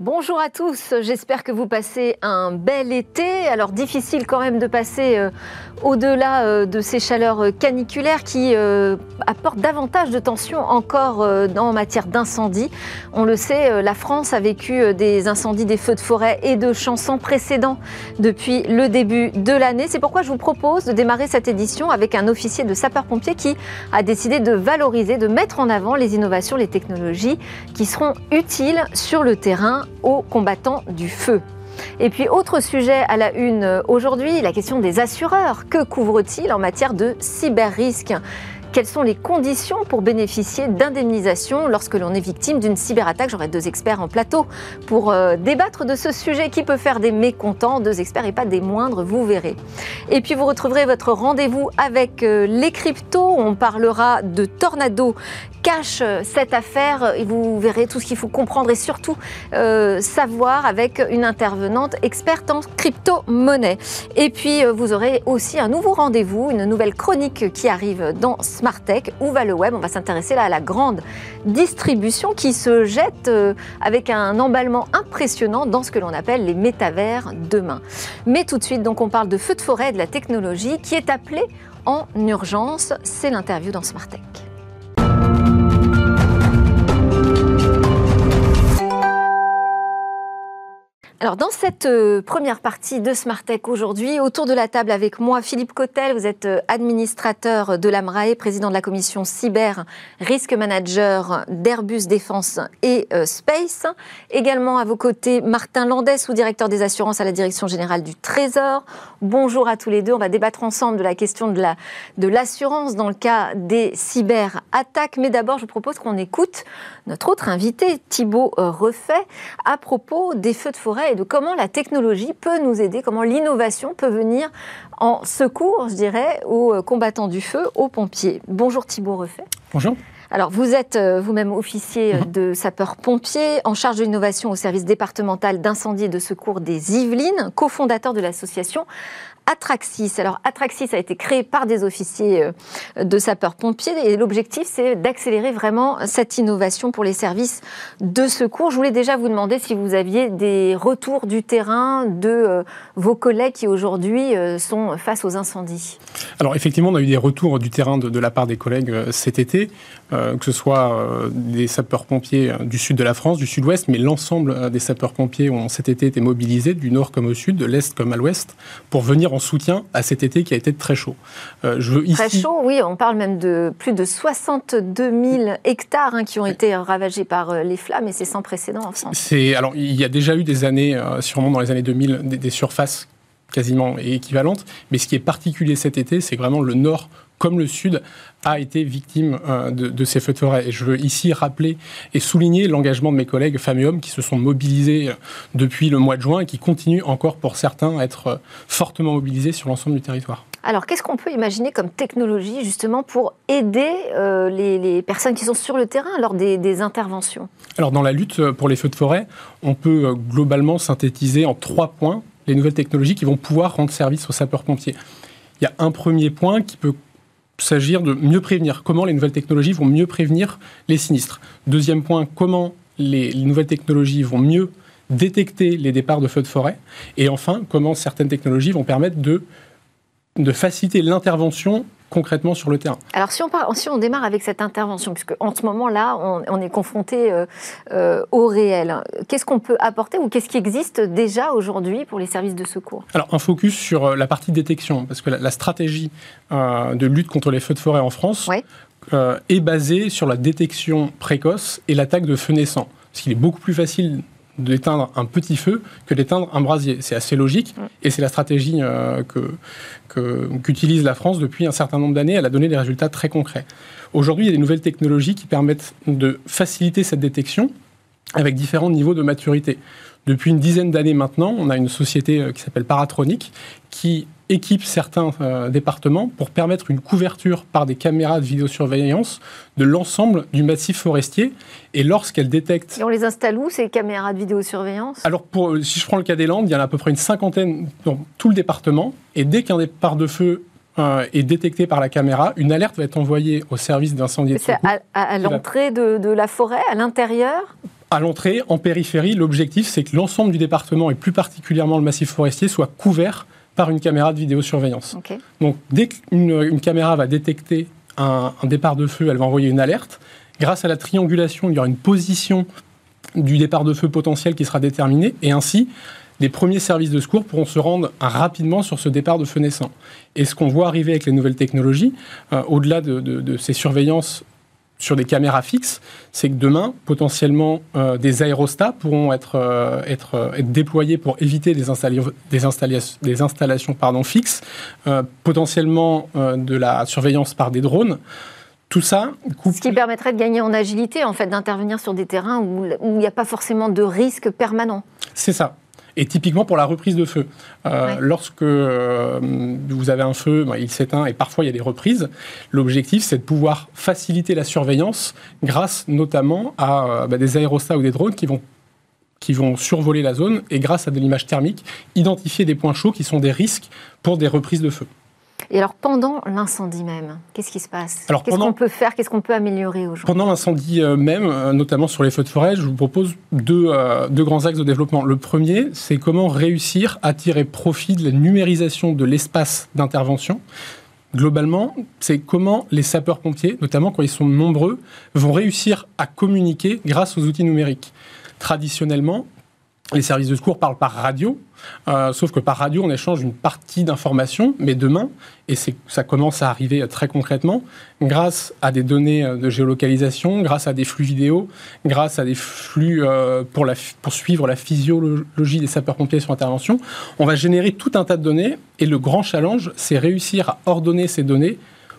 Bonjour à tous, j'espère que vous passez un bel été. Alors difficile quand même de passer euh, au-delà euh, de ces chaleurs caniculaires qui euh, apportent davantage de tension encore en matière d'incendie. On le sait, la France a vécu des incendies, des feux de forêt et de champs sans précédent depuis le début de l'année. C'est pourquoi je vous propose de démarrer cette édition avec un officier de sapeurs-pompiers qui a décidé de valoriser, de mettre en avant les innovations, les technologies qui seront utiles sur le terrain aux combattants du feu. Et puis autre sujet à la une aujourd'hui, la question des assureurs. Que couvrent-ils en matière de cyber-risque? Quelles sont les conditions pour bénéficier d'indemnisation lorsque l'on est victime d'une cyberattaque? J'aurai deux experts en plateau pour euh, débattre de ce sujet qui peut faire des mécontents, deux experts et pas des moindres, vous verrez. Et puis vous retrouverez votre rendez-vous avec euh, les cryptos. On parlera de Tornado cache euh, cette affaire et vous verrez tout ce qu'il faut comprendre et surtout savoir avec une intervenante experte en crypto-monnaie. Et puis vous aurez aussi un nouveau rendez-vous, une nouvelle chronique qui arrive dans Smartech. Où va le web? On va s'intéresser là à la grande distribution qui se jette euh, avec un emballement impressionnant dans ce que l'on appelle les métavers demain. Mais tout de suite, donc, on parle de feu de forêt de la technologie qui est appelée en urgence. C'est l'interview dans Smartech. Alors dans cette euh, première partie de Smartech aujourd'hui, autour de la table avec moi, Philippe Cotel, vous êtes euh, administrateur de l'AMRAE, président de la commission cyber, risque manager d'Airbus Défense et euh, Space. Également à vos côtés, Martin Landais, sous-directeur des assurances à la direction générale du Trésor. Bonjour à tous les deux. On va débattre ensemble de la question de, la, de l'assurance dans le cas des cyberattaques. Mais d'abord, je propose qu'on écoute notre autre invité, Thibault Refait, à propos des feux de forêt et de comment la technologie peut nous aider, comment l'innovation peut venir en secours, je dirais, aux euh, combattants du feu, aux pompiers. Bonjour Thibault Refait. Bonjour. Alors, vous êtes euh, vous-même officier euh, mhm. de sapeurs-pompiers, en charge de l'innovation au service départemental d'incendie et de secours des Yvelines, cofondateur de l'association Atraxis. Alors Atraxis a été créé par des officiers euh, de sapeurs-pompiers et l'objectif c'est d'accélérer vraiment cette innovation pour les services de secours. Je voulais déjà vous demander si vous aviez des retours du terrain de euh, vos collègues qui aujourd'hui euh, sont face aux incendies. Alors effectivement, on a eu des retours du terrain de, la part des collègues cet été, que ce soit des sapeurs-pompiers du sud de la France, du sud-ouest, mais l'ensemble des sapeurs-pompiers ont cet été été mobilisés du nord comme au sud, de l'est comme à l'ouest, pour venir en soutien à cet été qui a été très chaud. Euh, je veux Très chaud, oui, on parle même de plus de 62 000 hectares hein, qui ont été ravagés par euh, les flammes et c'est sans précédent en France. Alors, il y a déjà eu des années, euh, sûrement dans les années 2000, des, surfaces quasiment équivalentes, mais ce qui est particulier cet été, c'est vraiment le nord comme le Sud, a été victime de, ces feux de forêt. Et je veux ici rappeler et souligner l'engagement de mes collègues femmes et hommes qui se sont mobilisés depuis le mois de juin et qui continuent encore pour certains à être fortement mobilisés sur l'ensemble du territoire. Alors, qu'est-ce qu'on peut imaginer comme technologie justement pour aider euh, les, personnes qui sont sur le terrain lors des, interventions? Alors, dans la lutte pour les feux de forêt, on peut euh, globalement synthétiser en trois points les nouvelles technologies qui vont pouvoir rendre service aux sapeurs-pompiers. Il y a un premier point qui peut s'agir de mieux prévenir. Comment les nouvelles technologies vont mieux prévenir les sinistres? Deuxième point, comment les, les nouvelles technologies vont mieux détecter les départs de feux de forêt? Et enfin, comment certaines technologies vont permettre de faciliter l'intervention concrètement sur le terrain. Alors si on, si on démarre avec cette intervention, puisque en ce moment-là, on, est confronté euh, euh, au réel, qu'est-ce qu'on peut apporter ou qu'est-ce qui existe déjà aujourd'hui pour les services de secours? Alors un focus sur euh, la partie détection, parce que la, stratégie de lutte contre les feux de forêt en France est basée sur la détection précoce et l'attaque de feux naissants. Parce qu'il est beaucoup plus facile d'éteindre un petit feu que d'éteindre un brasier. C'est assez logique et c'est la stratégie euh, qu'utilise la France depuis un certain nombre d'années. Elle a donné des résultats très concrets. Aujourd'hui, il y a des nouvelles technologies qui permettent de faciliter cette détection avec différents niveaux de maturité. Depuis une dizaine d'années maintenant, on a une société euh, qui s'appelle Paratronic qui équipe certains euh, départements pour permettre une couverture par des caméras de vidéosurveillance de l'ensemble du massif forestier. Et lorsqu'elles détectent... Et on les installe où, ces caméras de vidéosurveillance? Alors, pour, euh, si je prends le cas des Landes, il y en a à peu près une cinquantaine dans tout le département. Et dès qu'un départ de feu est détecté par la caméra, une alerte va être envoyée au service d'incendie de secours. C'est à, à l'entrée de, de, la forêt, à l'intérieur? À l'entrée, en périphérie, l'objectif, c'est que l'ensemble du département, et plus particulièrement le massif forestier, soit couvert par une caméra de vidéosurveillance. Donc, dès qu'une caméra va détecter un, départ de feu, elle va envoyer une alerte. Grâce à la triangulation, il y aura une position du départ de feu potentiel qui sera déterminée, et ainsi, les premiers services de secours pourront se rendre rapidement sur ce départ de feu naissant. Et ce qu'on voit arriver avec les nouvelles technologies, euh, au-delà de, ces surveillances sur des caméras fixes, c'est que demain, potentiellement, euh, des aérostats pourront être, euh, être, être, déployés pour éviter des, des, des installations pardon, fixes, potentiellement de la surveillance par des drones. Tout ça. Ce qui permettrait de gagner en agilité, en fait, d'intervenir sur des terrains où il n'y a pas forcément de risque permanent. C'est ça. Et typiquement pour la reprise de feu. Euh, lorsque euh, vous avez un feu, ben, il s'éteint et parfois il y a des reprises. L'objectif, c'est de pouvoir faciliter la surveillance grâce notamment à euh, ben, des aérostats ou des drones qui vont qui vont survoler la zone et grâce à de l'image thermique, identifier des points chauds qui sont des risques pour des reprises de feu. Et alors, pendant l'incendie même, qu'est-ce qui se passe? Qu'est-ce qu'on peut faire? Qu'est-ce qu'on peut améliorer aujourd'hui? Pendant l'incendie euh, même, euh, notamment sur les feux de forêt, je vous propose deux, euh, deux grands axes de développement. Le premier, c'est comment réussir à tirer profit de la numérisation de l'espace d'intervention. Globalement, c'est comment les sapeurs-pompiers, notamment quand ils sont nombreux, vont réussir à communiquer grâce aux outils numériques. Traditionnellement, les services de secours parlent par radio, euh, sauf que par radio, on échange une partie d'informations, mais demain, et ça commence à arriver très concrètement, grâce à des données euh, de géolocalisation, grâce à des flux vidéo, grâce à des flux euh, pour, suivre la physiologie des sapeurs-pompiers sur intervention, on va générer tout un tas de données, et le grand challenge, c'est réussir à ordonner ces données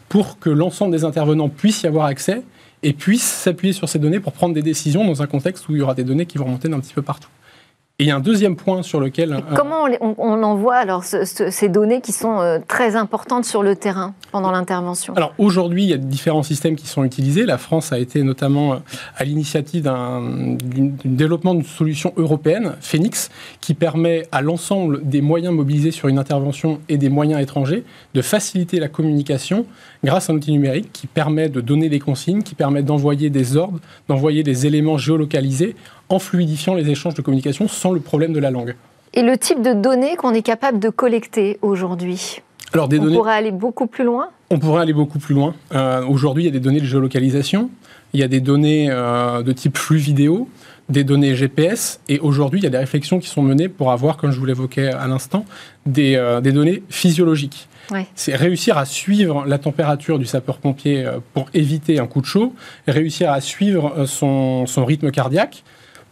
pour que l'ensemble des intervenants puissent y avoir accès et puissent s'appuyer sur ces données pour prendre des décisions dans un contexte où il y aura des données qui vont remonter d'un petit peu partout. Et il y a un deuxième point sur lequel... Euh, comment on, envoie alors ces données qui sont euh, très importantes sur le terrain pendant l'intervention? Alors aujourd'hui, il y a différents systèmes qui sont utilisés. La France a été notamment euh, à l'initiative d'un développement d'une solution européenne, Phoenix, qui permet à l'ensemble des moyens mobilisés sur une intervention et des moyens étrangers de faciliter la communication grâce à un outil numérique qui permet de donner des consignes, qui permet d'envoyer des ordres, d'envoyer des éléments géolocalisés en fluidifiant les échanges de communication sans le problème de la langue. Et le type de données qu'on est capable de collecter aujourd'hui alors, des on pourrait aller beaucoup plus loin On pourrait aller beaucoup plus loin. Euh, aujourd'hui, il y a des données de géolocalisation, il y a des données euh, de type flux vidéo, des données GPS, et aujourd'hui, il y a des réflexions qui sont menées pour avoir, comme je vous l'évoquais à l'instant, des, euh, des, données physiologiques. C'est réussir à suivre la température du sapeur-pompier pour éviter un coup de chaud, réussir à suivre son, son rythme cardiaque,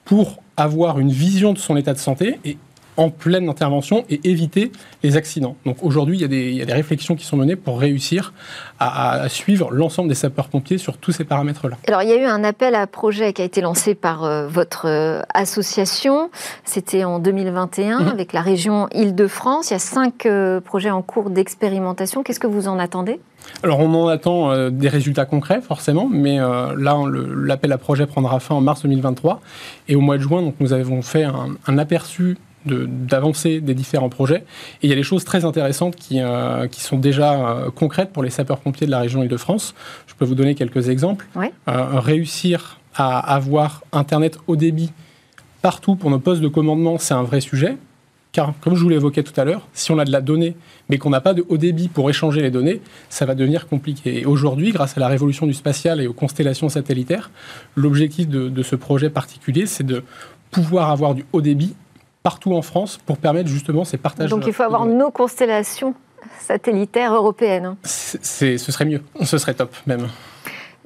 pour avoir une vision de son état de santé et en pleine intervention et éviter les accidents. Donc aujourd'hui, il, il, y a des réflexions qui sont menées pour réussir à, suivre l'ensemble des sapeurs-pompiers sur tous ces paramètres-là. Alors il y a eu un appel à projet qui a été lancé par euh, votre euh, association. C'était en 2021 mhm. avec la région Île-de-France. Il y a cinq euh, projets en cours d'expérimentation. Qu'est-ce que vous en attendez? Alors on en attend des résultats concrets forcément, mais là l'appel à projet prendra fin en mars 2023 et au mois de juin donc nous avons fait un, un aperçu d'avancer des différents projets. Et il y a des choses très intéressantes qui, euh, qui sont déjà euh, concrètes pour les sapeurs-pompiers de la région Île-de-France. Je peux vous donner quelques exemples. Euh, réussir à avoir Internet haut débit partout pour nos postes de commandement, c'est un vrai sujet. Car, comme je vous l'évoquais tout à l'heure, si on a de la donnée, mais qu'on n'a pas de haut débit pour échanger les données, ça va devenir compliqué. Et aujourd'hui, grâce à la révolution du spatial et aux constellations satellitaires, l'objectif de, de ce projet particulier, c'est de pouvoir avoir du haut débit partout en France pour permettre justement ces partages. Donc il faut avoir nos constellations satellitaires européennes. Hein. ce serait mieux, ce serait top même.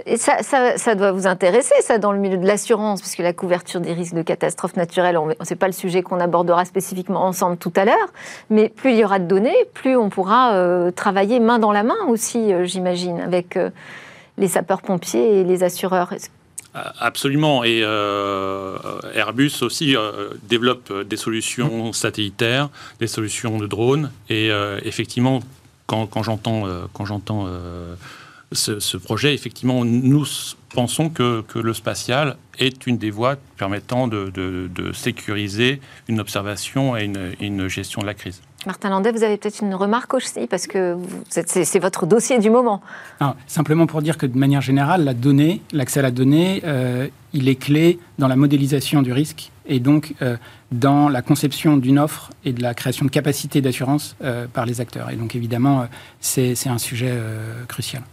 Et ça, ça, doit vous intéresser, ça, dans le milieu de l'assurance, puisque la couverture des risques de catastrophes naturelles, ce n'est pas le sujet qu'on abordera spécifiquement ensemble tout à l'heure, mais plus il y aura de données, plus on pourra euh, travailler main dans la main aussi, euh, j'imagine, avec euh, les sapeurs-pompiers et les assureurs. Absolument. Et euh, Airbus aussi euh, développe des solutions mmh. satellitaires, des solutions de drones. Et euh, effectivement, quand, j'entends quand j'entends ce, projet, effectivement, nous pensons que, le spatial est une des voies permettant de, sécuriser une observation et une, gestion de la crise. Martin Landais, vous avez peut-être une remarque aussi, parce que c'est votre dossier du moment. simplement pour dire que de manière générale, la donnée, l'accès à la donnée, euh, il est clé dans la modélisation du risque et donc euh, dans la conception d'une offre et de la création de capacités d'assurance euh, par les acteurs. Et donc évidemment, c'est un sujet crucial.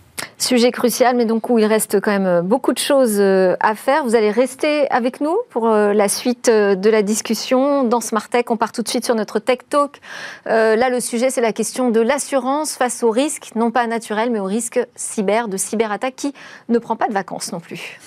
Sujet crucial, mais donc où il reste quand même euh, beaucoup de choses euh, à faire. Vous allez rester avec nous pour euh, la suite de la discussion. Dans Smart Tech, on part tout de suite sur notre Tech Talk. là, le sujet, c'est la question de l'assurance face aux risques, non pas naturels, mais aux risques cyber, de cyberattaque, qui ne prend pas de vacances non plus.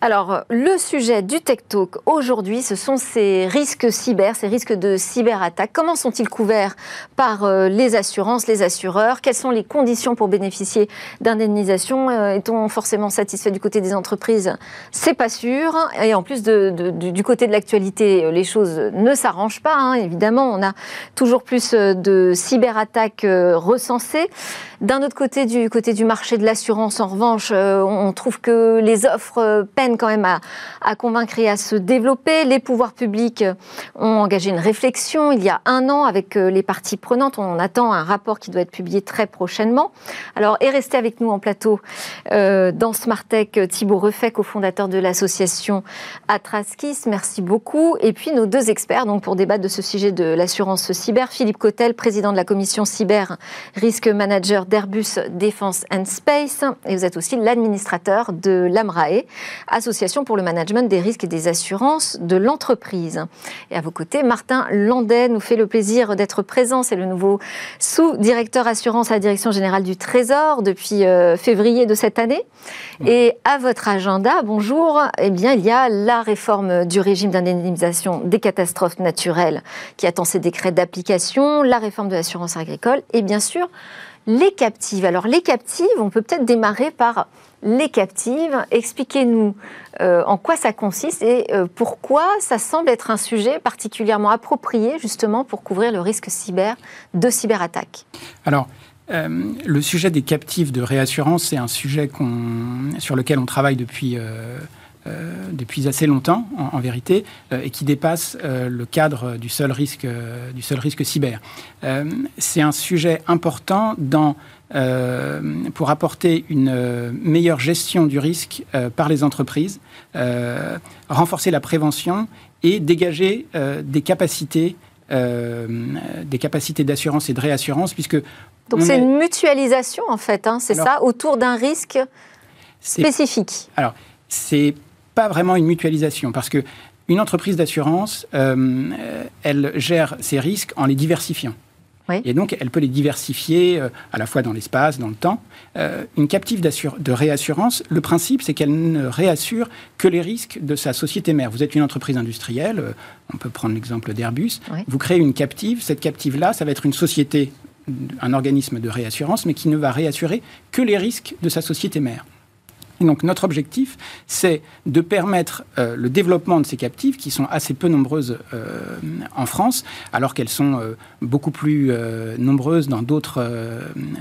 Alors, le sujet du Tech Talk aujourd'hui, ce sont ces risques cyber, ces risques de cyberattaque. Comment sont-ils couverts par euh, les assurances, les assureurs? Quelles sont les conditions pour bénéficier d'indemnisation? Euh, Est-on forcément satisfait du côté des entreprises? C'est pas sûr. Et en plus, du côté de l'actualité, les choses ne s'arrangent pas. Hein. Évidemment, on a toujours plus euh, de cyberattaques recensées. D'un autre côté, du côté du marché de l'assurance, en revanche, on trouve que les offres peinent quand même à, convaincre et à se développer. Les pouvoirs publics ont engagé une réflexion il y a un an avec euh, les parties prenantes. On attend un rapport qui doit être publié très prochainement. Alors, et restez avec nous en plateau euh, dans Smartech, Thibaut Refait, cofondateur de l'association Atraskis. Merci beaucoup. Et puis nos deux experts donc pour débattre de ce sujet de l'assurance cyber. Philippe Cotel, président de la commission cyber, risque manager d'Airbus Defense and Space. Et vous êtes aussi l'administrateur de l'AMRAE, Association pour le management des risques et des assurances de l'entreprise. Et à vos côtés, Martin Landais nous fait le plaisir d'être présent. C'est le nouveau sous-directeur assurance à la Direction générale du Trésor depuis euh, février de cette année. Et à votre agenda, bonjour, eh bien, il y a la réforme du régime d'indemnisation des catastrophes naturelles qui attend ses décrets d'application, la réforme de l'assurance agricole et bien sûr les captives. Alors les captives, on peut peut-être démarrer par les captives. Expliquez-nous euh, en quoi ça consiste et euh, pourquoi ça semble être un sujet particulièrement approprié justement pour couvrir le risque cyber de cyberattaque. Alors, euh, le sujet des captives de réassurance, c'est un sujet sur lequel on travaille depuis depuis assez longtemps, en, vérité, et qui dépasse le cadre du seul risque, du seul risque cyber. c'est un sujet important dans, pour apporter une meilleure gestion du risque par les entreprises, renforcer la prévention et dégager des capacités des capacités d'assurance et de réassurance, puisque... Donc c'est une mutualisation, en fait, hein, c'est ça, autour d'un risque spécifique. Alors, c'est pas vraiment une mutualisation parce que une entreprise d'assurance, euh, elle gère ses risques en les diversifiant. Et donc, elle peut les diversifier euh, à la fois dans l'espace, dans le temps. Euh, une captive de réassurance, le principe, c'est qu'elle ne réassure que les risques de sa société mère. Vous êtes une entreprise industrielle, on peut prendre l'exemple d'Airbus. Vous créez une captive. Cette captive-là, ça va être une société, un organisme de réassurance, mais qui ne va réassurer que les risques de sa société mère donc notre objectif, c'est de permettre euh, le développement de ces captives, qui sont assez peu nombreuses euh, en France, alors qu'elles sont euh, beaucoup plus nombreuses dans d'autres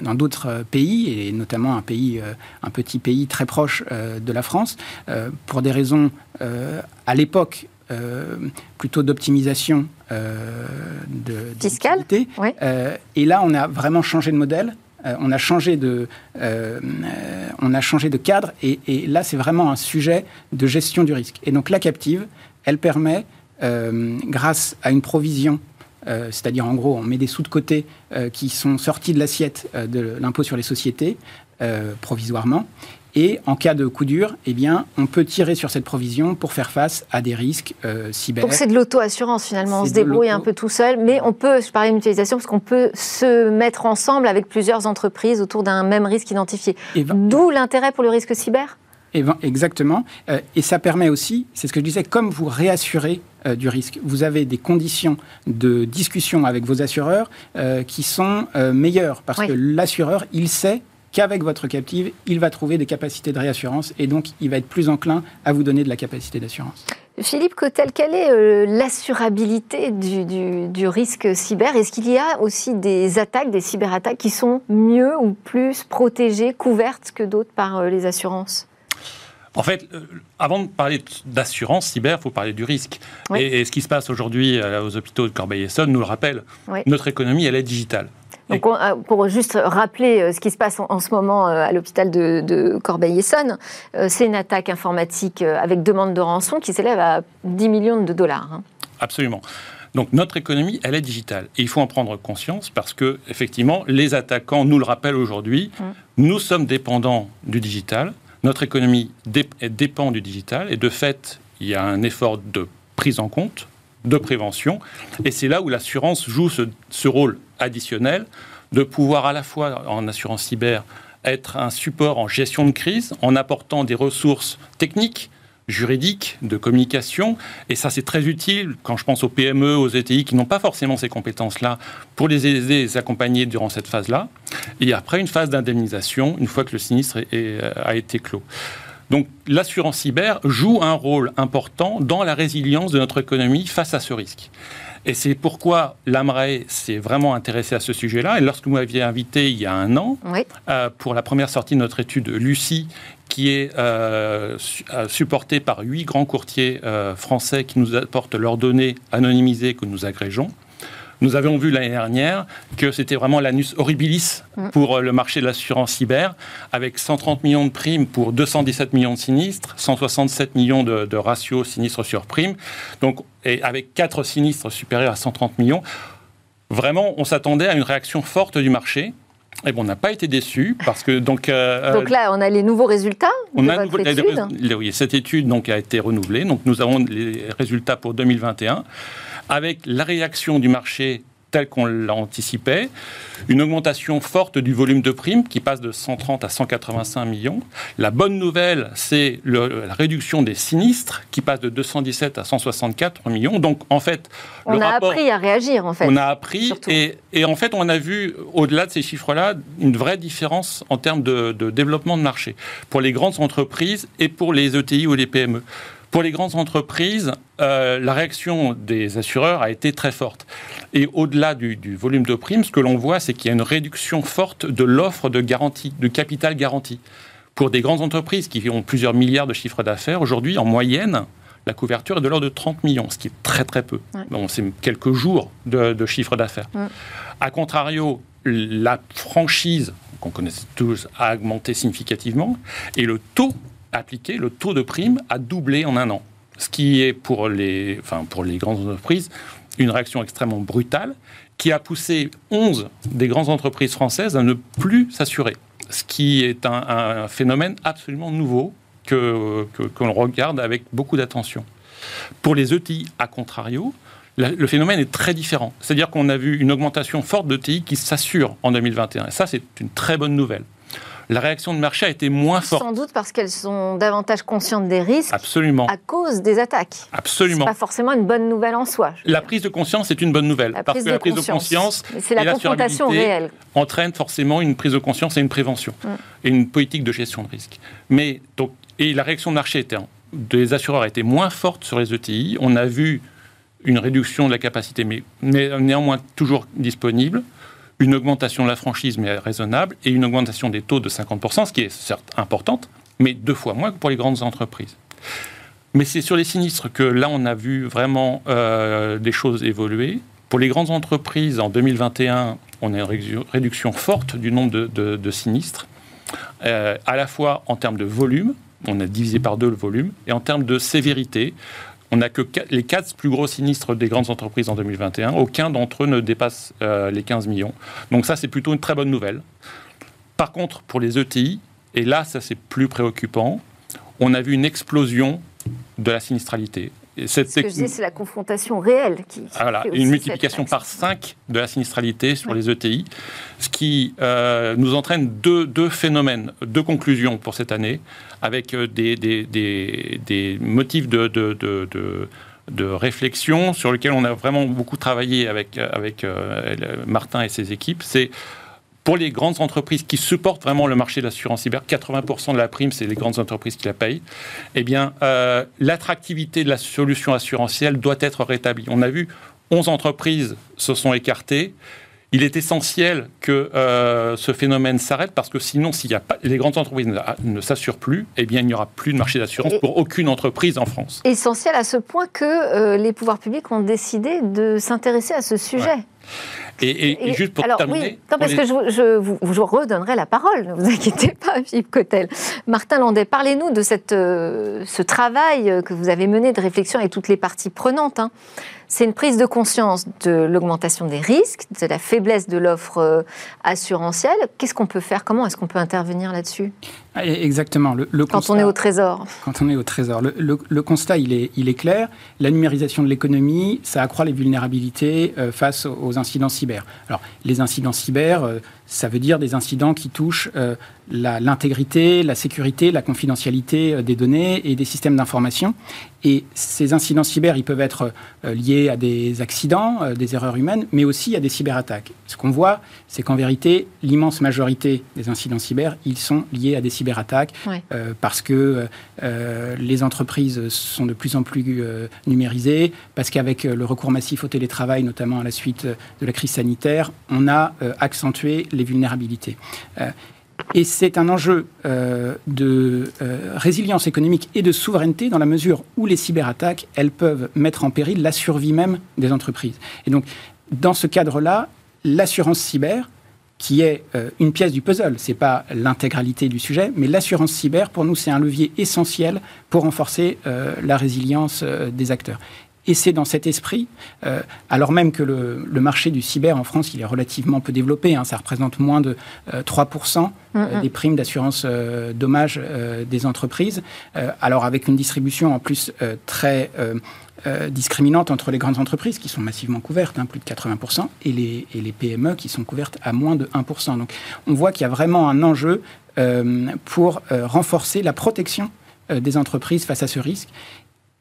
dans d'autres pays, et notamment un pays, un petit pays très proche de la France, pour des raisons à l'époque plutôt d'optimisation de fiscale. et là, on a vraiment changé de modèle. Euh, on, a changé de, euh, on a changé de cadre et, là, c'est vraiment un sujet de gestion du risque. Et donc la captive, elle permet, euh, grâce à une provision c'est-à-dire en gros on met des sous de côté qui sont sortis de l'assiette de l'impôt sur les sociétés provisoirement, et en cas de coup dur, eh bien, on peut tirer sur cette provision pour faire face à des risques euh, cyber. Donc c'est de l'auto-assurance finalement, on se débrouille un peu tout seul, mais on peut, je parlais d'utilisation, parce qu'on peut se mettre ensemble avec plusieurs entreprises autour d'un même risque identifié. D'où l'intérêt pour le risque cyber? Exactement. Euh, et ça permet aussi, c'est ce que je disais, comme vous réassurez euh, du risque, vous avez des conditions de discussion avec vos assureurs qui sont meilleures parce que l'assureur, il sait qu'avec votre captive, il va trouver des capacités de réassurance et donc il va être plus enclin à vous donner de la capacité d'assurance. Philippe Cotel, quelle est euh, l'assurabilité du, risque cyber? Est-ce qu'il y a aussi des attaques, des cyberattaques qui sont mieux ou plus protégées, couvertes que d'autres par euh, les assurances? En fait, euh, avant de parler d'assurance cyber, il faut parler du risque. Et, ce qui se passe aujourd'hui euh, aux hôpitaux de Corbeil-Essonnes nous le rappelle. Notre économie, elle est digitale. Donc, euh, pour juste rappeler ce qui se passe en, ce moment à l'hôpital de, Corbeil-Essonnes, c'est une attaque informatique avec demande de rançon qui s'élève à 10 millions de dollars. Hein. Absolument. Donc notre économie, elle est digitale. Et il faut en prendre conscience parce que, effectivement, les attaquants nous le rappellent aujourd'hui. Mmh. Nous sommes dépendants du digital. Notre économie dépend du digital et de fait, il y a un effort de prise en compte, de prévention. Et c'est là où l'assurance joue ce, rôle additionnel de pouvoir à la fois en assurance cyber être un support en gestion de crise en apportant des ressources techniques, juridique, de communication. Et ça, c'est très utile quand je pense aux PME, aux ETI qui n'ont pas forcément ces compétences-là pour les aider, les accompagner durant cette phase-là. Et après, une phase d'indemnisation, une fois que le sinistre a été clos. Donc l'assurance cyber joue un rôle important dans la résilience de notre économie face à ce risque. Et c'est pourquoi l'AMRAE s'est vraiment intéressé à ce sujet-là. Et lorsque vous m'aviez invité il y a un an, euh, pour la première sortie de notre étude Lucie, qui est euh, euh, supportée par huit grands courtiers français qui nous apportent leurs données anonymisées que nous agrégeons, nous avions vu l'année dernière que c'était vraiment l'anus horribilis mm. pour euh, le marché de l'assurance cyber, avec 130 millions de primes pour 217 millions de sinistres, 167 millions de, de ratios sinistres sur primes, donc, et avec 4 sinistres supérieurs à 130 millions. Vraiment, on s'attendait à une réaction forte du marché. Et bon, on n'a pas été déçus parce que donc. Euh, donc là, on a les nouveaux résultats. On de a votre étude. oui, cette étude donc a été renouvelée. Donc nous avons les résultats pour 2021 avec la réaction du marché tel qu'on l'anticipait, une augmentation forte du volume de primes qui passe de 130 à 185 millions. La bonne nouvelle, c'est la réduction des sinistres qui passe de 217 à 164 millions. Donc en fait, on a appris à réagir en fait. On a appris et, et, en fait on a vu au-delà de ces chiffres-là une vraie différence en termes de, de développement de marché pour les grandes entreprises et pour les ETI ou les PME. Pour les grandes entreprises, euh, la réaction des assureurs a été très forte. Et au-delà du, volume de primes, ce que l'on voit, c'est qu'il y a une réduction forte de l'offre de garantie, de capital garanti. Pour des grandes entreprises qui ont plusieurs milliards de chiffres d'affaires, aujourd'hui, en moyenne, la couverture est de l'ordre de 30 millions, ce qui est très très peu. c'est quelques jours de, de chiffre d'affaires. A contrario, la franchise, qu'on connaît tous, a augmenté significativement et le taux appliqué, le taux de prime a doublé en un an. Ce qui est pour les, enfin, pour les grandes entreprises une réaction extrêmement brutale qui a poussé 11 des grandes entreprises françaises à ne plus s'assurer. Ce qui est un, phénomène absolument nouveau que, regarde avec beaucoup d'attention. Pour les ETI, à contrario, le phénomène est très différent. C'est-à-dire qu'on a vu une augmentation forte d'ETI qui s'assure en 2021. Et ça, c'est une très bonne nouvelle la réaction de marché a été moins forte. Sans doute parce qu'elles sont davantage conscientes des risques. Absolument. À cause des attaques. Absolument. Pas forcément une bonne nouvelle en soi. La prise de conscience est une bonne nouvelle la parce que la prise de conscience, c'est la confrontation réelle, entraîne forcément une prise de conscience et une prévention mm. et une politique de gestion de risque. Mais donc et la réaction de marché était, des assureurs a été moins forte sur les ETI. On a vu une réduction de la capacité, mais néanmoins toujours disponible une augmentation de la franchise, mais raisonnable, et une augmentation des taux de 50%, ce qui est certes importante, mais deux fois moins que pour les grandes entreprises. Mais c'est sur les sinistres que là, on a vu vraiment euh, des choses évoluer. Pour les grandes entreprises, en 2021, on a une réduction forte du nombre de, sinistres, euh, à la fois en termes de volume, on a divisé par deux le volume, et en termes de sévérité, on n'a que les quatre plus gros sinistres des grandes entreprises en 2021. Aucun d'entre eux ne dépasse euh, les 15 millions. Donc ça, c'est plutôt une très bonne nouvelle. Par contre, pour les ETI, et là, ça c'est plus préoccupant, on a vu une explosion de la sinistralité. Ce que je dis, c'est la confrontation réelle qui. voilà, une multiplication par 5 de la sinistralité sur les ETI, ce qui euh, nous entraîne deux, deux, phénomènes, deux conclusions pour cette année, avec euh, des, des, des, des motifs de, de, de, de réflexion sur lesquels on a vraiment beaucoup travaillé avec, avec euh, Martin et ses équipes. C'est pour les grandes entreprises qui supportent vraiment le marché de l'assurance cyber, 80% de la prime, c'est les grandes entreprises qui la payent, eh bien, euh, l'attractivité de la solution assurantielle doit être rétablie. On a vu 11 entreprises se sont écartées. il est essentiel que euh, ce phénomène s'arrête parce que sinon, si y a pas, les grandes entreprises ne, s'assurent plus, eh bien, il n'y aura plus de marché d'assurance pour aucune entreprise en France. Essentiel à ce point que euh, les pouvoirs publics ont décidé de s'intéresser à ce sujet. Et, juste pour terminer. non, parce que je, vous, redonnerai la parole, ne vous inquiétez pas, Philippe Cotel. Martin Landais, parlez-nous de cette, euh, ce travail que vous avez mené de réflexion avec toutes les parties prenantes. Hein c'est une prise de conscience de l'augmentation des risques, de la faiblesse de l'offre euh, assurantielle. Qu'est-ce qu'on peut faire? Comment est-ce qu'on peut intervenir là-dessus? Ah, Exactement. Le, quand on est au trésor. Quand on est au trésor. Le, constat, il est, il est, clair. La numérisation de l'économie, ça accroît les vulnérabilités euh, face aux, incidents cyber. Alors, les incidents cyber, euh, ça veut dire des incidents qui touchent l'intégrité, la, sécurité, la confidentialité des données et des systèmes d'information. Et ces incidents cyber, ils peuvent être liés à des accidents, euh, des erreurs humaines, mais aussi à des cyberattaques. Ce qu'on voit, c'est qu'en vérité, l'immense majorité des incidents cyber, ils sont liés à des cyberattaques euh, parce que euh, les entreprises sont de plus en plus numérisées, parce qu'avec le recours massif au télétravail, notamment à la suite de la crise sanitaire, on a accentué les vulnérabilités. Et c'est un enjeu euh, de euh, résilience économique et de souveraineté dans la mesure où les cyberattaques, elles peuvent mettre en péril la survie même des entreprises. Et donc, dans ce cadre-là, l'assurance cyber, qui est euh, une pièce du puzzle, ce n'est pas l'intégralité du sujet, mais l'assurance cyber, pour nous, c'est un levier essentiel pour renforcer la résilience des acteurs. Et c'est dans cet esprit, euh, alors même que le, marché du cyber en France, il est relativement peu développé, hein, ça représente moins de 3% euh, euh, des primes d'assurance dommages des entreprises, alors avec une distribution en plus très... discriminante entre les grandes entreprises qui sont massivement couvertes, hein, plus de 80%, et les, et les, PME qui sont couvertes à moins de 1%. Donc on voit qu'il y a vraiment un enjeu pour renforcer la protection des entreprises face à ce risque.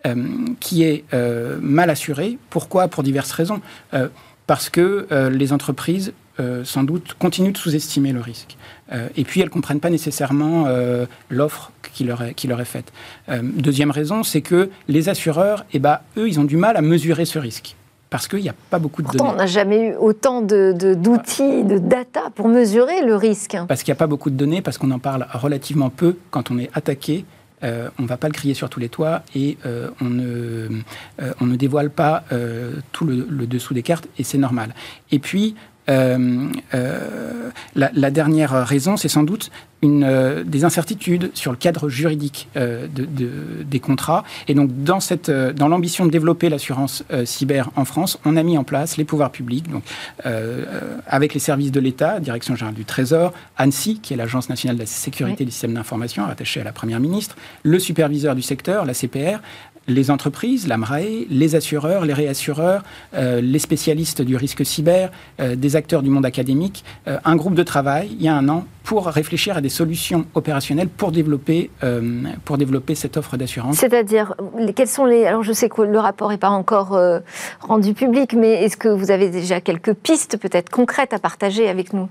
Euh, qui est euh, mal assuré. Pourquoi? Pour diverses raisons. Euh, parce que les entreprises, sans doute, continuent de sous-estimer le risque. et puis, elles ne comprennent pas nécessairement l'offre qui leur, est, qui leur est faite. deuxième raison, c'est que les assureurs, eh ben, eux, ils ont du mal à mesurer ce risque parce qu'il n'y a pas beaucoup de données. On n'a jamais eu autant d'outils, de, de, data pour mesurer le risque. Parce qu'il n'y a pas beaucoup de données, parce qu'on en parle relativement peu quand on est attaqué euh, on ne va pas le crier sur tous les toits et euh, on, ne, euh, on, ne, dévoile pas tout le, dessous des cartes et c'est normal. Et puis, euh, euh, la, dernière raison, c'est sans doute une, euh, des incertitudes sur le cadre juridique de, des contrats. Et donc, dans, cette, dans l'ambition de développer l'assurance cyber en France, on a mis en place les pouvoirs publics, donc, avec les services de l'État, Direction générale du Trésor, ANSI, qui est l'Agence nationale de la sécurité des systèmes d'information, rattachée à la Première ministre, le superviseur du secteur, la CPR, les entreprises, la MRAE, les assureurs, les réassureurs, euh, les spécialistes du risque cyber, euh, des acteurs du monde académique, euh, un groupe de travail, il y a un an, pour réfléchir à des solutions opérationnelles pour développer, pour développer cette offre d'assurance. C'est-à-dire, quels sont les... Alors je sais que le rapport n'est pas encore rendu public, mais est-ce que vous avez déjà quelques pistes peut-être concrètes à partager avec nous?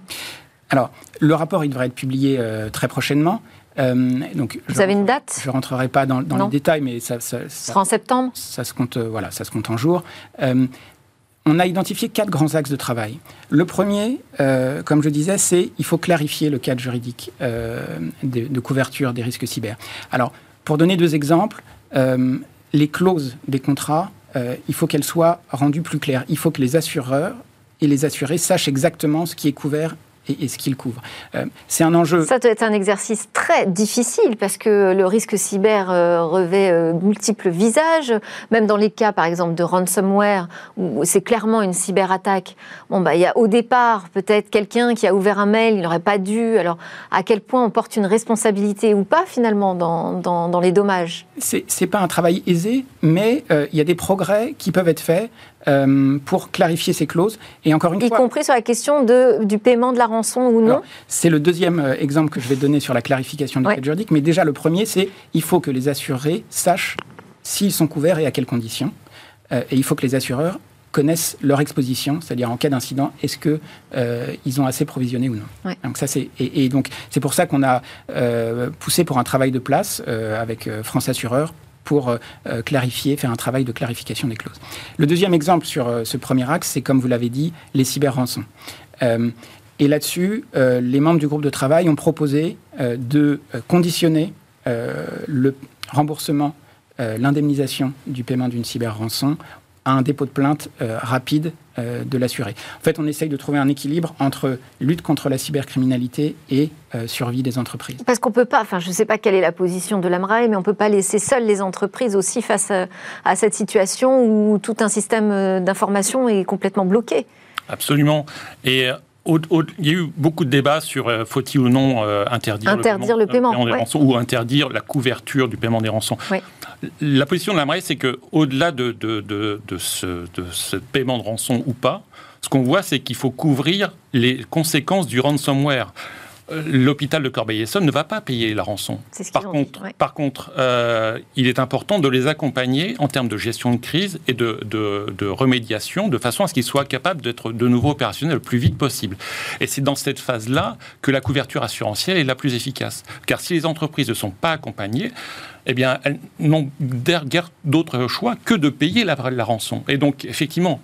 Alors, le rapport, il devrait être publié très prochainement. Euh, donc, Vous avez une date Je ne rentrerai pas dans, les détails, mais ça, ça, ça, sera en septembre ça se, compte, euh, voilà, ça se compte en jours. Euh, on a identifié quatre grands axes de travail. Le premier, comme je disais, c'est il faut clarifier le cadre juridique de, de, couverture des risques cyber. Alors, pour donner deux exemples, les clauses des contrats, il faut qu'elles soient rendues plus claires. Il faut que les assureurs et les assurés sachent exactement ce qui est couvert et, ce qu'il couvre. Euh, c'est un enjeu. Ça doit être un exercice très difficile parce que le risque cyber euh, revêt euh, multiples visages, même dans les cas, par exemple, de ransomware où c'est clairement une cyberattaque. Bon, bah, il y a au départ peut-être quelqu'un qui a ouvert un mail, il n'aurait pas dû. Alors, à quel point on porte une responsabilité ou pas finalement dans, dans, dans les dommages? C'est pas un travail aisé, mais il y a des progrès qui peuvent être faits. Euh, pour clarifier ces clauses. Et encore une y fois. Y compris sur la question de, du paiement de la rançon ou non C'est le deuxième euh, exemple que je vais donner sur la clarification du cadre juridique. Mais déjà, le premier, c'est il faut que les assurés sachent s'ils sont couverts et à quelles conditions. Euh, et il faut que les assureurs connaissent leur exposition, c'est-à-dire en cas d'incident, est-ce que ils ont assez provisionné ou non. Donc ça c'est et, donc c'est pour ça qu'on a poussé pour un travail de place avec France Assureur pour euh, euh, clarifier, faire un travail de clarification des clauses. Le deuxième exemple sur euh, ce premier axe, c'est comme vous l'avez dit, les cyber-rançons. et là-dessus, les membres du groupe de travail ont proposé de conditionner le remboursement, l'indemnisation du paiement d'une cyber-rançon à un dépôt de plainte euh, rapide euh, de l'assuré. En fait, on essaye de trouver un équilibre entre lutte contre la cybercriminalité et euh, survie des entreprises. Parce qu'on ne peut pas, enfin je ne sais pas quelle est la position de l'AMRAE, mais on ne peut pas laisser seules les entreprises aussi face à, cette situation où tout un système d'information est complètement bloqué. Absolument. Et il y a eu beaucoup de débats sur faut-il ou non interdire, le paiement, des rançons, ou interdire la couverture du paiement des rançons. La position de la c'est qu'au-delà de, de, ce, paiement de rançon ou pas, ce qu'on voit, c'est qu'il faut couvrir les conséquences du ransomware. Euh, l'hôpital de Corbeil-Essonne ne va pas payer la rançon. Par contre, par contre euh, il est important de les accompagner en termes de gestion de crise et de, de remédiation, de façon à ce qu'ils soient capables d'être de nouveau opérationnels le plus vite possible. Et c'est dans cette phase-là que la couverture assurantielle est la plus efficace. Car si les entreprises ne sont pas accompagnées, eh bien, elles n'ont guère d'autre choix que de payer la, la rançon. Et donc, effectivement,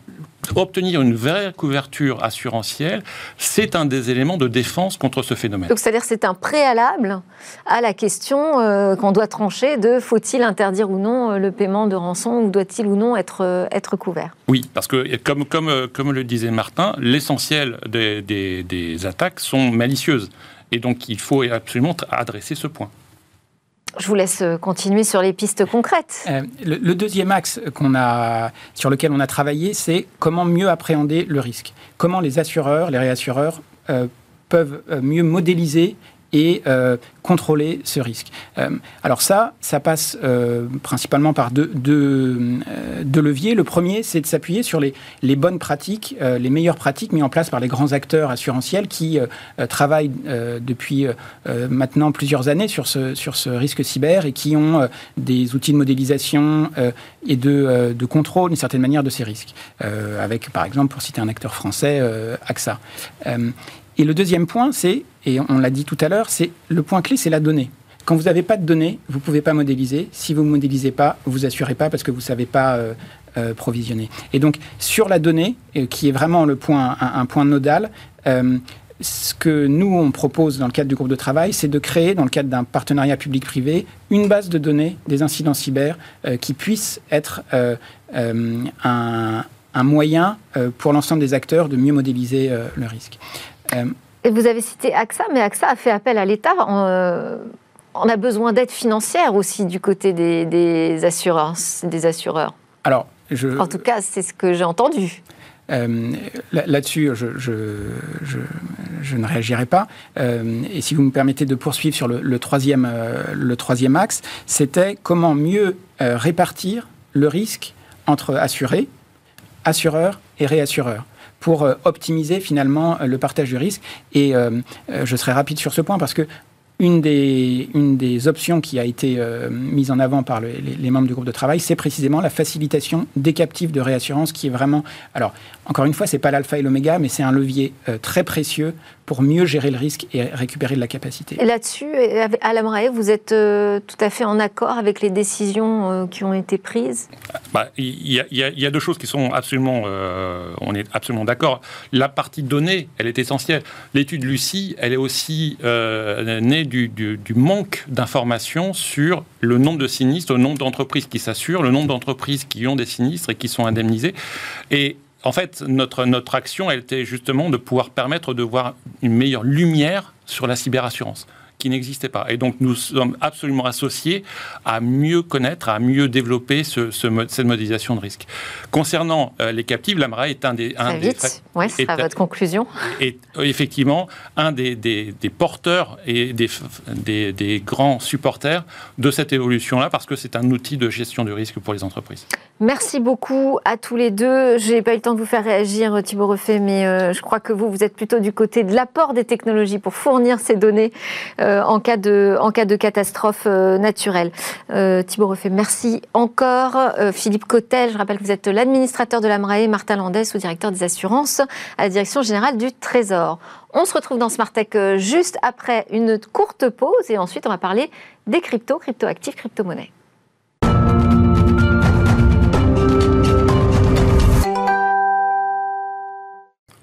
obtenir une vraie couverture assurantielle, c'est un des éléments de défense contre ce phénomène. Donc, c'est-à-dire c'est un préalable à la question euh, qu'on doit trancher de faut-il interdire ou non euh, le paiement de rançon ou doit-il ou non être, euh, être couvert? Oui, parce que comme, comme, comme le disait Martin, l'essentiel des, des, des attaques sont malicieuses. Et donc, il faut absolument adresser ce point. Je vous laisse euh, continuer sur les pistes concrètes. Euh, le, deuxième axe a, sur lequel on a travaillé, c'est comment mieux appréhender le risque. Comment les assureurs, les réassureurs euh, peuvent mieux modéliser et euh, contrôler ce risque. Euh, alors ça, ça passe euh, principalement par deux, deux, leviers. Le premier, c'est de s'appuyer sur les, les, bonnes pratiques, les meilleures pratiques mises en place par les grands acteurs assurantiels qui travaillent depuis maintenant plusieurs années sur ce, sur ce risque cyber et qui ont des outils de modélisation et de, de, contrôle d'une certaine manière de ces risques. avec, par exemple, pour citer un acteur français, AXA. Et le deuxième point, c'est, et on l'a dit tout à l'heure, c'est le point clé, c'est la donnée. Quand vous n'avez pas de données, vous ne pouvez pas modéliser. Si vous ne modélisez pas, vous assurez pas parce que vous ne savez pas euh, euh, provisionner. Et donc, sur la donnée, euh, qui est vraiment le point, un, point nodal, ce que nous, on propose dans le cadre du groupe de travail, c'est de créer, dans le cadre d'un partenariat public-privé, une base de données des incidents cyber qui puisse être un, un, moyen pour l'ensemble des acteurs de mieux modéliser le risque. Et vous avez cité AXA, mais AXA a fait appel à l'État. Euh, on a besoin d'aide financière aussi du côté des, assureurs, des assureurs. Alors, je... En tout cas, c'est ce que j'ai entendu. Euh, là-dessus, je, je, ne réagirai pas. Euh, et si vous me permettez de poursuivre sur le, troisième, le troisième axe, c'était comment mieux répartir le risque entre assurés, assureurs et réassureurs pour euh, optimiser finalement euh, le partage du risque. Et euh, je serai rapide sur ce point parce que une des, une des options qui a été mise en avant par les, membres du groupe de travail, c'est précisément la facilitation des captifs de réassurance qui est vraiment... Alors, encore une fois, ce n'est pas l'alpha et l'oméga, mais c'est un levier très précieux pour mieux gérer le risque et récupérer de la capacité. Et là-dessus, à la vous êtes euh, tout à fait en accord avec les décisions euh, qui ont été prises? Bah, Il y, a deux choses qui sont absolument, euh, on est absolument d'accord. La partie donnée, elle est essentielle. L'étude Lucie, elle est aussi née du, du manque d'informations sur le nombre de sinistres, le nombre d'entreprises qui s'assurent, le nombre d'entreprises qui ont des sinistres et qui sont indemnisées. Et en fait, notre, notre action, elle était justement de pouvoir permettre de voir une meilleure lumière sur la cyberassurance qui n'existait pas. Et donc, nous sommes absolument associés à mieux connaître, à mieux développer ce, cette modélisation de risque. Concernant euh, les captives, l'AMRA est un des... Un vite, des, ouais, ce sera votre conclusion. Et euh, effectivement un des, des, des porteurs et des, des, grands supporters de cette évolution-là, parce que c'est un outil de gestion du risque pour les entreprises. Merci beaucoup à tous les deux. Je n'ai pas eu le temps de vous faire réagir, Thibaut Refait, mais euh, je crois que vous, vous êtes plutôt du côté de l'apport des technologies pour fournir ces données euh, en, cas de, catastrophe euh, naturelle. Thibaut Refait, merci encore. Philippe Cotel, je rappelle que vous êtes l'administrateur de l'AMRAE, Martin Landais, sous-directeur des assurances à la Direction générale du Trésor. On se retrouve dans Smart Tech juste après une courte pause et ensuite on va parler des cryptos, cryptoactifs, crypto-monnaies.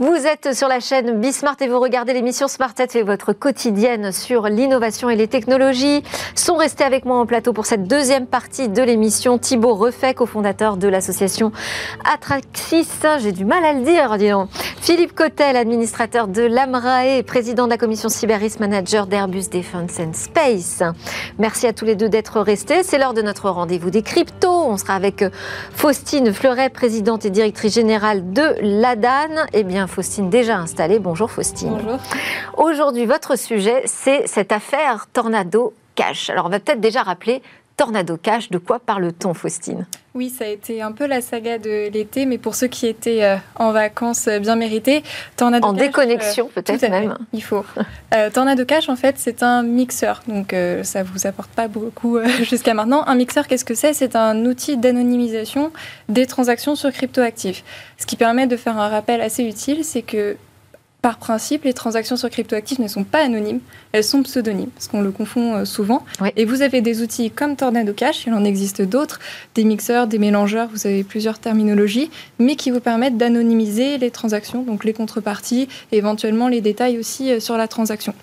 Vous êtes sur la chaîne Bismart et vous regardez l'émission Smart et votre quotidienne sur l'innovation et les technologies. Sont restés avec moi en plateau pour cette deuxième partie de l'émission Thibaut Refait, cofondateur de l'association Atraxis. J'ai du mal à le dire, disons. Philippe Cotel, administrateur de l'AMRAE, président de la commission Cyber Risk Manager d'Airbus Defense and Space. Merci à tous les deux d'être restés. C'est l'heure de notre rendez-vous des cryptos. On sera avec Faustine Fleuret, présidente et directrice générale de l'ADAN. Eh bien, Faustine déjà installée. Bonjour Faustine. Bonjour. Aujourd'hui, votre sujet, c'est cette affaire Tornado Cash. Alors, on va peut-être déjà rappeler Tornado Cash, de quoi parle-t-on, Faustine? Oui, ça a été un peu la saga de l'été, mais pour ceux qui étaient euh, en vacances euh, bien méritées, Tornado en déconnexion euh, peut-être même. il faut. Tornado Cash, en fait, c'est un mixeur, donc ça vous apporte pas beaucoup jusqu'à maintenant. Un mixeur, qu'est-ce que c'est? C'est un outil d'anonymisation des transactions sur cryptoactifs. Ce qui permet de faire un rappel assez utile, c'est que par principe, les transactions sur cryptoactifs ne sont pas anonymes, elles sont pseudonymes, parce qu'on le confond euh, souvent. Et vous avez des outils comme Tornado Cash, il en existe d'autres, des mixeurs, des mélangeurs, vous avez plusieurs terminologies, mais qui vous permettent d'anonymiser les transactions, donc les contreparties, et éventuellement les détails aussi euh, sur la transaction.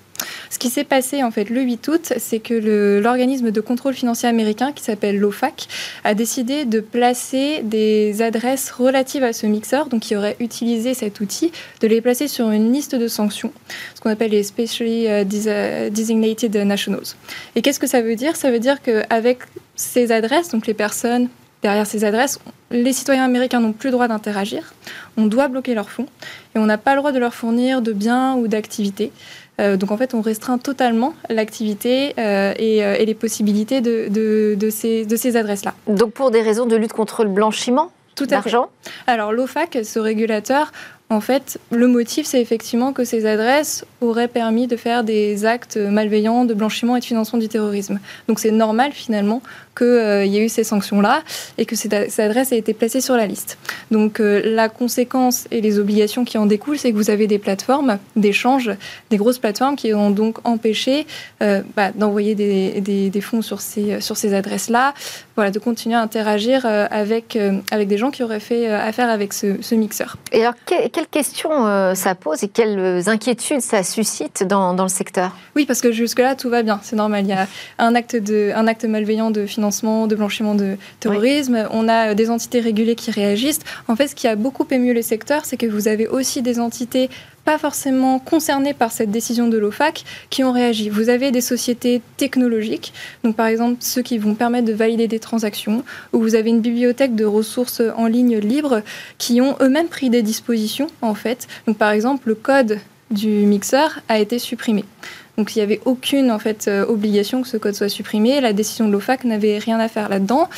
Ce qui s'est passé en fait le 8 août, c'est que l'organisme de contrôle financier américain qui s'appelle l'OFAC a décidé de placer des adresses relatives à ce mixeur, donc qui aurait utilisé cet outil, de les placer sur une liste de sanctions, ce qu'on appelle les Specially euh, euh, Designated Nationals. Et qu'est-ce que ça veut dire? Ça veut dire qu'avec ces adresses, donc les personnes derrière ces adresses, les citoyens américains n'ont plus le droit d'interagir, on doit bloquer leurs fonds et on n'a pas le droit de leur fournir de biens ou d'activités. Euh, donc en fait, on restreint totalement l'activité euh, euh, et, les possibilités de, de ces, de ces adresses-là. Donc pour des raisons de lutte contre le blanchiment tout d'argent? Alors l'OFAC, ce régulateur, en fait, le motif, c'est effectivement que ces adresses auraient permis de faire des actes malveillants de blanchiment et de financement du terrorisme. Donc c'est normal finalement qu'il euh, y ait eu ces sanctions-là et que cette, adresse ait été placée sur la liste. Donc euh, la conséquence et les obligations qui en découlent, c'est que vous avez des plateformes d'échange, des grosses plateformes qui ont donc empêché euh, bah, d'envoyer des, fonds sur ces, sur ces adresses-là, voilà, de continuer à interagir avec, avec des gens qui auraient fait affaire avec ce, mixeur. Et alors, quelles questions ça pose et quelles inquiétudes ça suscite dans, dans le secteur? Oui, parce que jusque-là, tout va bien, c'est normal. Il y a un acte, de, un acte malveillant de financement de blanchiment de terrorisme. On a des entités régulées qui réagissent. En fait, ce qui a beaucoup ému les secteurs, c'est que vous avez aussi des entités pas forcément concernées par cette décision de l'OFAC qui ont réagi. Vous avez des sociétés technologiques, donc par exemple ceux qui vont permettre de valider des transactions, ou vous avez une bibliothèque de ressources en ligne libre qui ont eux-mêmes pris des dispositions en fait. Donc par exemple le code du mixeur a été supprimé. Donc il n'y avait aucune en fait euh, obligation que ce code soit supprimé. La décision de l'OFAC n'avait rien à faire là-dedans.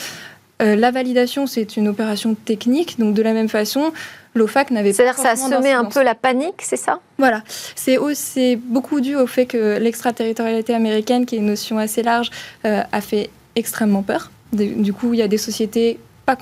Euh, la validation, c'est une opération technique, donc de la même façon, l'OFAC n'avait pas. C'est-à-dire que ça a semé un peu la panique, c'est ça? Voilà. C'est beaucoup dû au fait que l'extraterritorialité américaine, qui est une notion assez large, euh, a fait extrêmement peur. Du coup, il y a des sociétés pas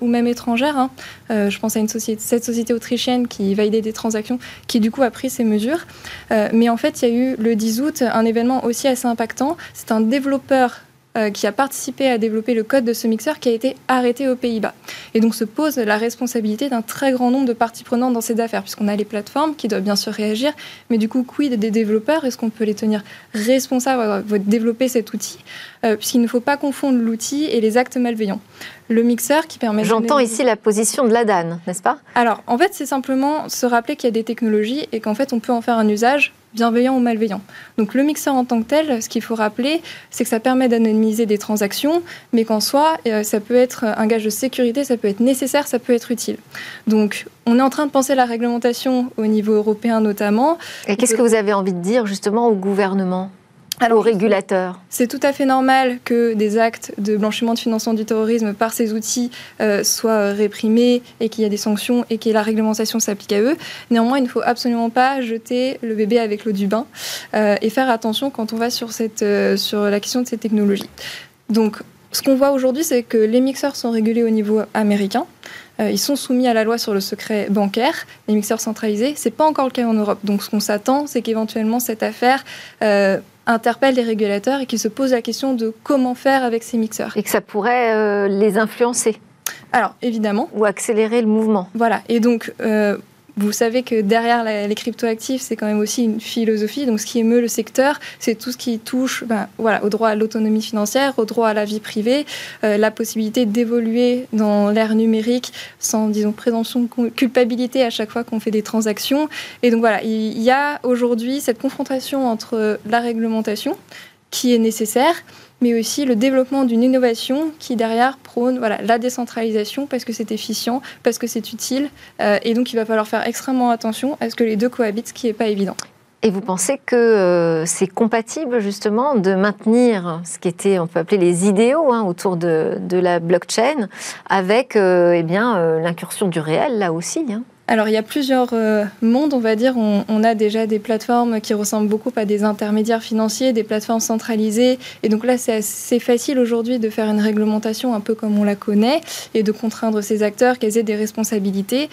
ou même étrangères. Hein. Euh, je pense à cette société autrichienne qui validait des transactions, qui du coup a pris ces mesures. Euh, mais en fait, il y a eu le 10 août un événement aussi assez impactant. C'est un développeur euh, qui a participé à développer le code de ce mixeur qui a été arrêté aux Pays-Bas. Et donc se pose la responsabilité d'un très grand nombre de parties prenantes dans ces affaires, puisqu'on a les plateformes qui doivent bien sûr réagir, mais du coup, quid des développeurs? Est-ce qu'on peut les tenir responsables de développer cet outil? Euh, Puisqu'il ne faut pas confondre l'outil et les actes malveillants. Le mixeur qui permet... J'entends ici la position de la DAN, n'est-ce pas? Alors, en fait, c'est simplement se rappeler qu'il y a des technologies et qu'en fait, on peut en faire un usage bienveillant ou malveillant. Donc le mixeur en tant que tel, ce qu'il faut rappeler, c'est que ça permet d'anonymiser des transactions, mais qu'en soi, euh, ça peut être un gage de sécurité, ça peut être nécessaire, ça peut être utile. Donc on est en train de penser la réglementation au niveau européen notamment. Et qu'est-ce que vous avez envie de dire justement au gouvernement? Alors, aux régulateurs C'est tout à fait normal que des actes de blanchiment de financement du terrorisme par ces outils euh, soient réprimés et qu'il y ait des sanctions et que la réglementation s'applique à eux. Néanmoins, il ne faut absolument pas jeter le bébé avec l'eau du bain euh, et faire attention quand on va sur, cette, euh, sur la question de ces technologies. Donc, ce qu'on voit aujourd'hui, c'est que les mixeurs sont régulés au niveau américain. ils sont soumis à la loi sur le secret bancaire, les mixeurs centralisés. Ce n'est pas encore le cas en Europe. Donc, ce qu'on s'attend, c'est qu'éventuellement cette affaire interpellent les régulateurs et qui se posent la question de comment faire avec ces mixeurs. Et que ça pourrait euh, les influencer Alors, évidemment. Ou accélérer le mouvement. Voilà. Et donc, euh, vous savez que derrière les cryptoactifs, c'est quand même aussi une philosophie. Donc, ce qui émeut le secteur, c'est tout ce qui touche ben, voilà, au droit à l'autonomie financière, au droit à la vie privée, euh, la possibilité d'évoluer dans l'ère numérique sans, disons, présomption de culpabilité à chaque fois qu'on fait des transactions. Et donc, voilà, il y a aujourd'hui cette confrontation entre la réglementation, qui est nécessaire, mais aussi le développement d'une innovation qui derrière prône voilà, la décentralisation parce que c'est efficient, parce que c'est utile. Euh, et donc il va falloir faire extrêmement attention à ce que les deux cohabitent, ce qui n'est pas évident. Et vous pensez que euh, c'est compatible justement de maintenir ce qui était, on peut appeler les idéaux hein, autour de, la blockchain avec euh, eh bien l'incursion du réel là aussi hein? Alors il y a plusieurs euh, mondes, on va dire. On, a déjà des plateformes qui ressemblent beaucoup à des intermédiaires financiers, des plateformes centralisées. Et donc là, c'est assez facile aujourd'hui de faire une réglementation un peu comme on la connaît et de contraindre ces acteurs qu'elles aient des responsabilités.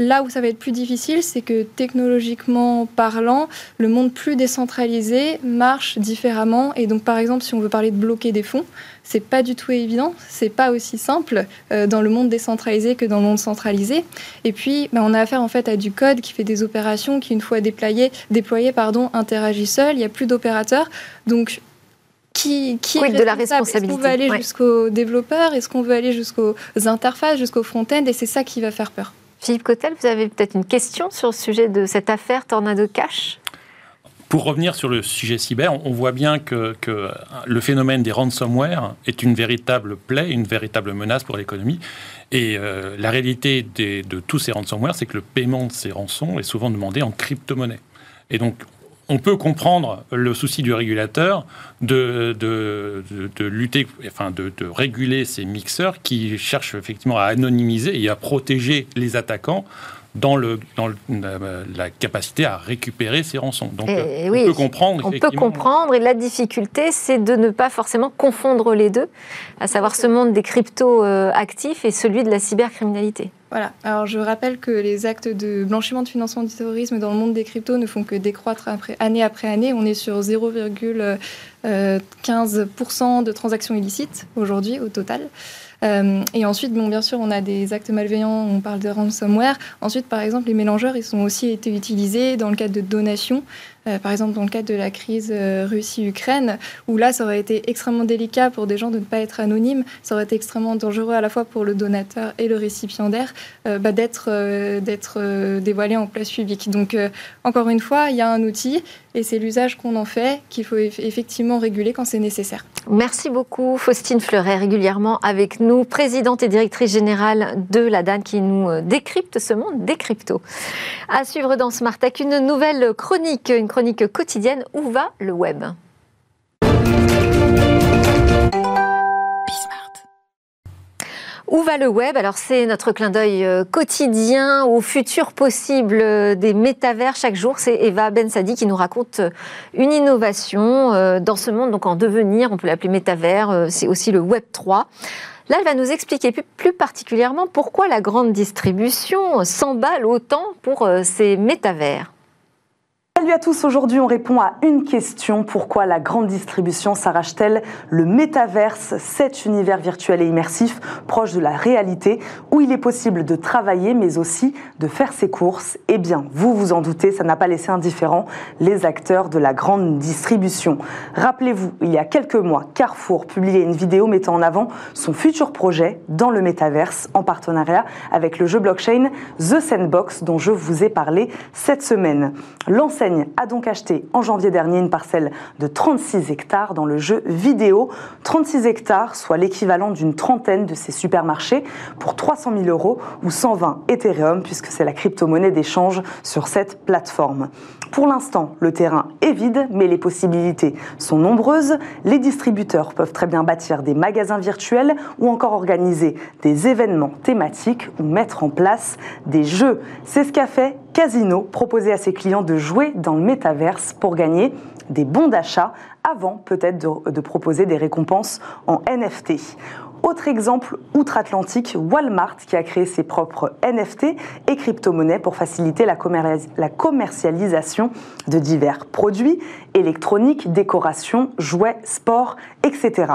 Là où ça va être plus difficile, c'est que technologiquement parlant, le monde plus décentralisé marche différemment. Et donc, par exemple, si on veut parler de bloquer des fonds, c'est pas du tout évident, c'est pas aussi simple euh, dans le monde décentralisé que dans le monde centralisé. Et puis, bah, on a affaire en fait à du code qui fait des opérations qui, une fois déployées, déployé, pardon, interagit seul. Il n'y a plus d'opérateurs, donc qui, qui est de la responsabilité Est-ce qu'on veut aller jusqu'aux développeurs? Est-ce qu'on veut aller jusqu'aux interfaces, jusqu'au front-end? Et c'est ça qui va faire peur. Philippe Cotel, vous avez peut-être une question sur le sujet de cette affaire Tornado Cash? Pour revenir sur le sujet cyber, on voit bien que, le phénomène des ransomware est une véritable plaie, une véritable menace pour l'économie. Et euh, la réalité de tous ces ransomware, c'est que le paiement de ces rançons est souvent demandé en crypto-monnaie. Et donc, on peut comprendre le souci du régulateur de, de, lutter, enfin de, réguler ces mixeurs qui cherchent effectivement à anonymiser et à protéger les attaquants dans, le, dans la, capacité à récupérer ces rançons. Donc, on peut comprendre. On peut comprendre, et la difficulté, c'est de ne pas forcément confondre les deux, à savoir ce monde des crypto euh, actifs et celui de la cybercriminalité. Voilà. Alors, je rappelle que les actes de blanchiment de financement du terrorisme dans le monde des cryptos ne font que décroître année après année. On est sur 0,15% euh, de transactions illicites aujourd'hui au total. Euh, et ensuite, bien sûr, on a des actes malveillants, on parle de ransomware. Ensuite, par exemple, les mélangeurs, ils ont aussi été utilisés dans le cadre de donations. Euh, par exemple dans le cadre de la crise euh, Russie-Ukraine, où là, ça aurait été extrêmement délicat pour des gens de ne pas être anonymes, ça aurait été extrêmement dangereux à la fois pour le donateur et le récipiendaire euh, bah, d'être dévoilé en place publique. Donc, encore une fois, il y a un outil et c'est l'usage qu'on en fait qu'il faut effectivement réguler quand c'est nécessaire. Merci beaucoup, Faustine Fleuret, régulièrement avec nous, présidente et directrice générale de la DAN qui nous décrypte ce monde des cryptos. À suivre dans Smart Tech, une nouvelle chronique quotidienne Où va le web Où va le web Alors c'est notre clin d'œil euh, quotidien au futur possible euh, des métavers chaque jour. C'est Eva Bensadi qui nous raconte euh, une innovation dans ce monde donc en devenir. On peut l'appeler métavers. C'est aussi le Web 3. Là, elle va nous expliquer plus particulièrement pourquoi la grande distribution s'emballe autant pour ces métavers. Salut à tous, aujourd'hui on répond à une question. Pourquoi la grande distribution s'arrache-t-elle? Le métaverse, cet univers virtuel et immersif proche de la réalité où il est possible de travailler mais aussi de faire ses courses? Eh bien, vous vous en doutez, ça n'a pas laissé indifférent les acteurs de la grande distribution. Rappelez-vous, il y a quelques mois, Carrefour publiait une vidéo mettant en avant son futur projet dans le métaverse en partenariat avec le jeu blockchain The Sandbox dont je vous ai parlé cette semaine a donc acheté en janvier dernier une parcelle de 36 hectares dans le jeu vidéo. 36 hectares, soit l'équivalent d'une trentaine de ces supermarchés, pour 300 000 euros ou 120 Ethereum, puisque c'est la crypto-monnaie d'échange sur cette plateforme. Pour l'instant, le terrain est vide, mais les possibilités sont nombreuses. Les distributeurs peuvent très bien bâtir des magasins virtuels ou encore organiser des événements thématiques ou mettre en place des jeux. C'est ce qu'a fait Casino, proposer à ses clients de jouer dans le métaverse pour gagner des bons d'achat avant peut-être de, proposer des récompenses en NFT. Autre exemple outre-Atlantique, Walmart qui a créé ses propres NFT et crypto-monnaies pour faciliter la, commercialisation de divers produits électroniques, décorations, jouets, sports, etc.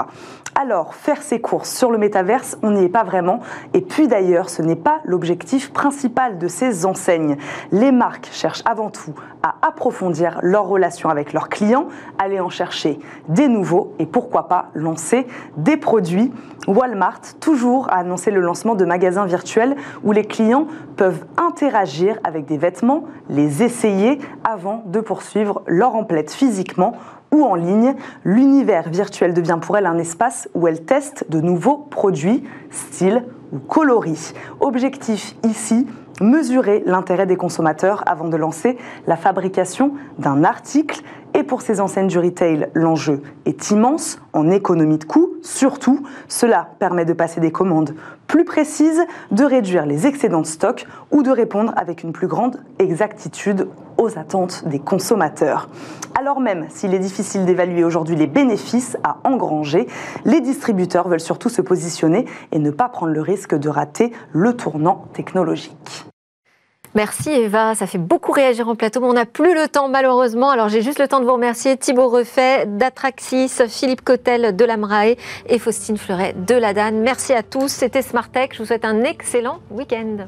Alors, faire ses courses sur le métaverse, on n'y est pas vraiment. Et puis d'ailleurs, ce n'est pas l'objectif principal de ces enseignes. Les marques cherchent avant tout à approfondir leur relation avec leurs clients, aller en chercher des nouveaux et pourquoi pas lancer des produits. Walmart, toujours, a annoncé le lancement de magasins virtuels où les clients peuvent interagir avec des vêtements, les essayer avant de poursuivre leur emplette physiquement ou en ligne, l'univers virtuel devient pour elle un espace où elle teste de nouveaux produits, styles ou coloris. Objectif ici, mesurer l'intérêt des consommateurs avant de lancer la fabrication d'un article. Et pour ces enseignes du retail, l'enjeu est immense en économie de coûts. Surtout, cela permet de passer des commandes plus précises, de réduire les excédents de stock ou de répondre avec une plus grande exactitude aux attentes des consommateurs. Alors même s'il est difficile d'évaluer aujourd'hui les bénéfices à engranger, les distributeurs veulent surtout se positionner et ne pas prendre le risque de rater le tournant technologique. Merci Eva, ça fait beaucoup réagir en plateau, mais on n'a plus le temps malheureusement. Alors j'ai juste le temps de vous remercier Thibaut Refait d'Atraxis, Philippe Cotel de l'Amrae et Faustine Fleuret de la Danne. Merci à tous, c'était Smart Tech, je vous souhaite un excellent week-end.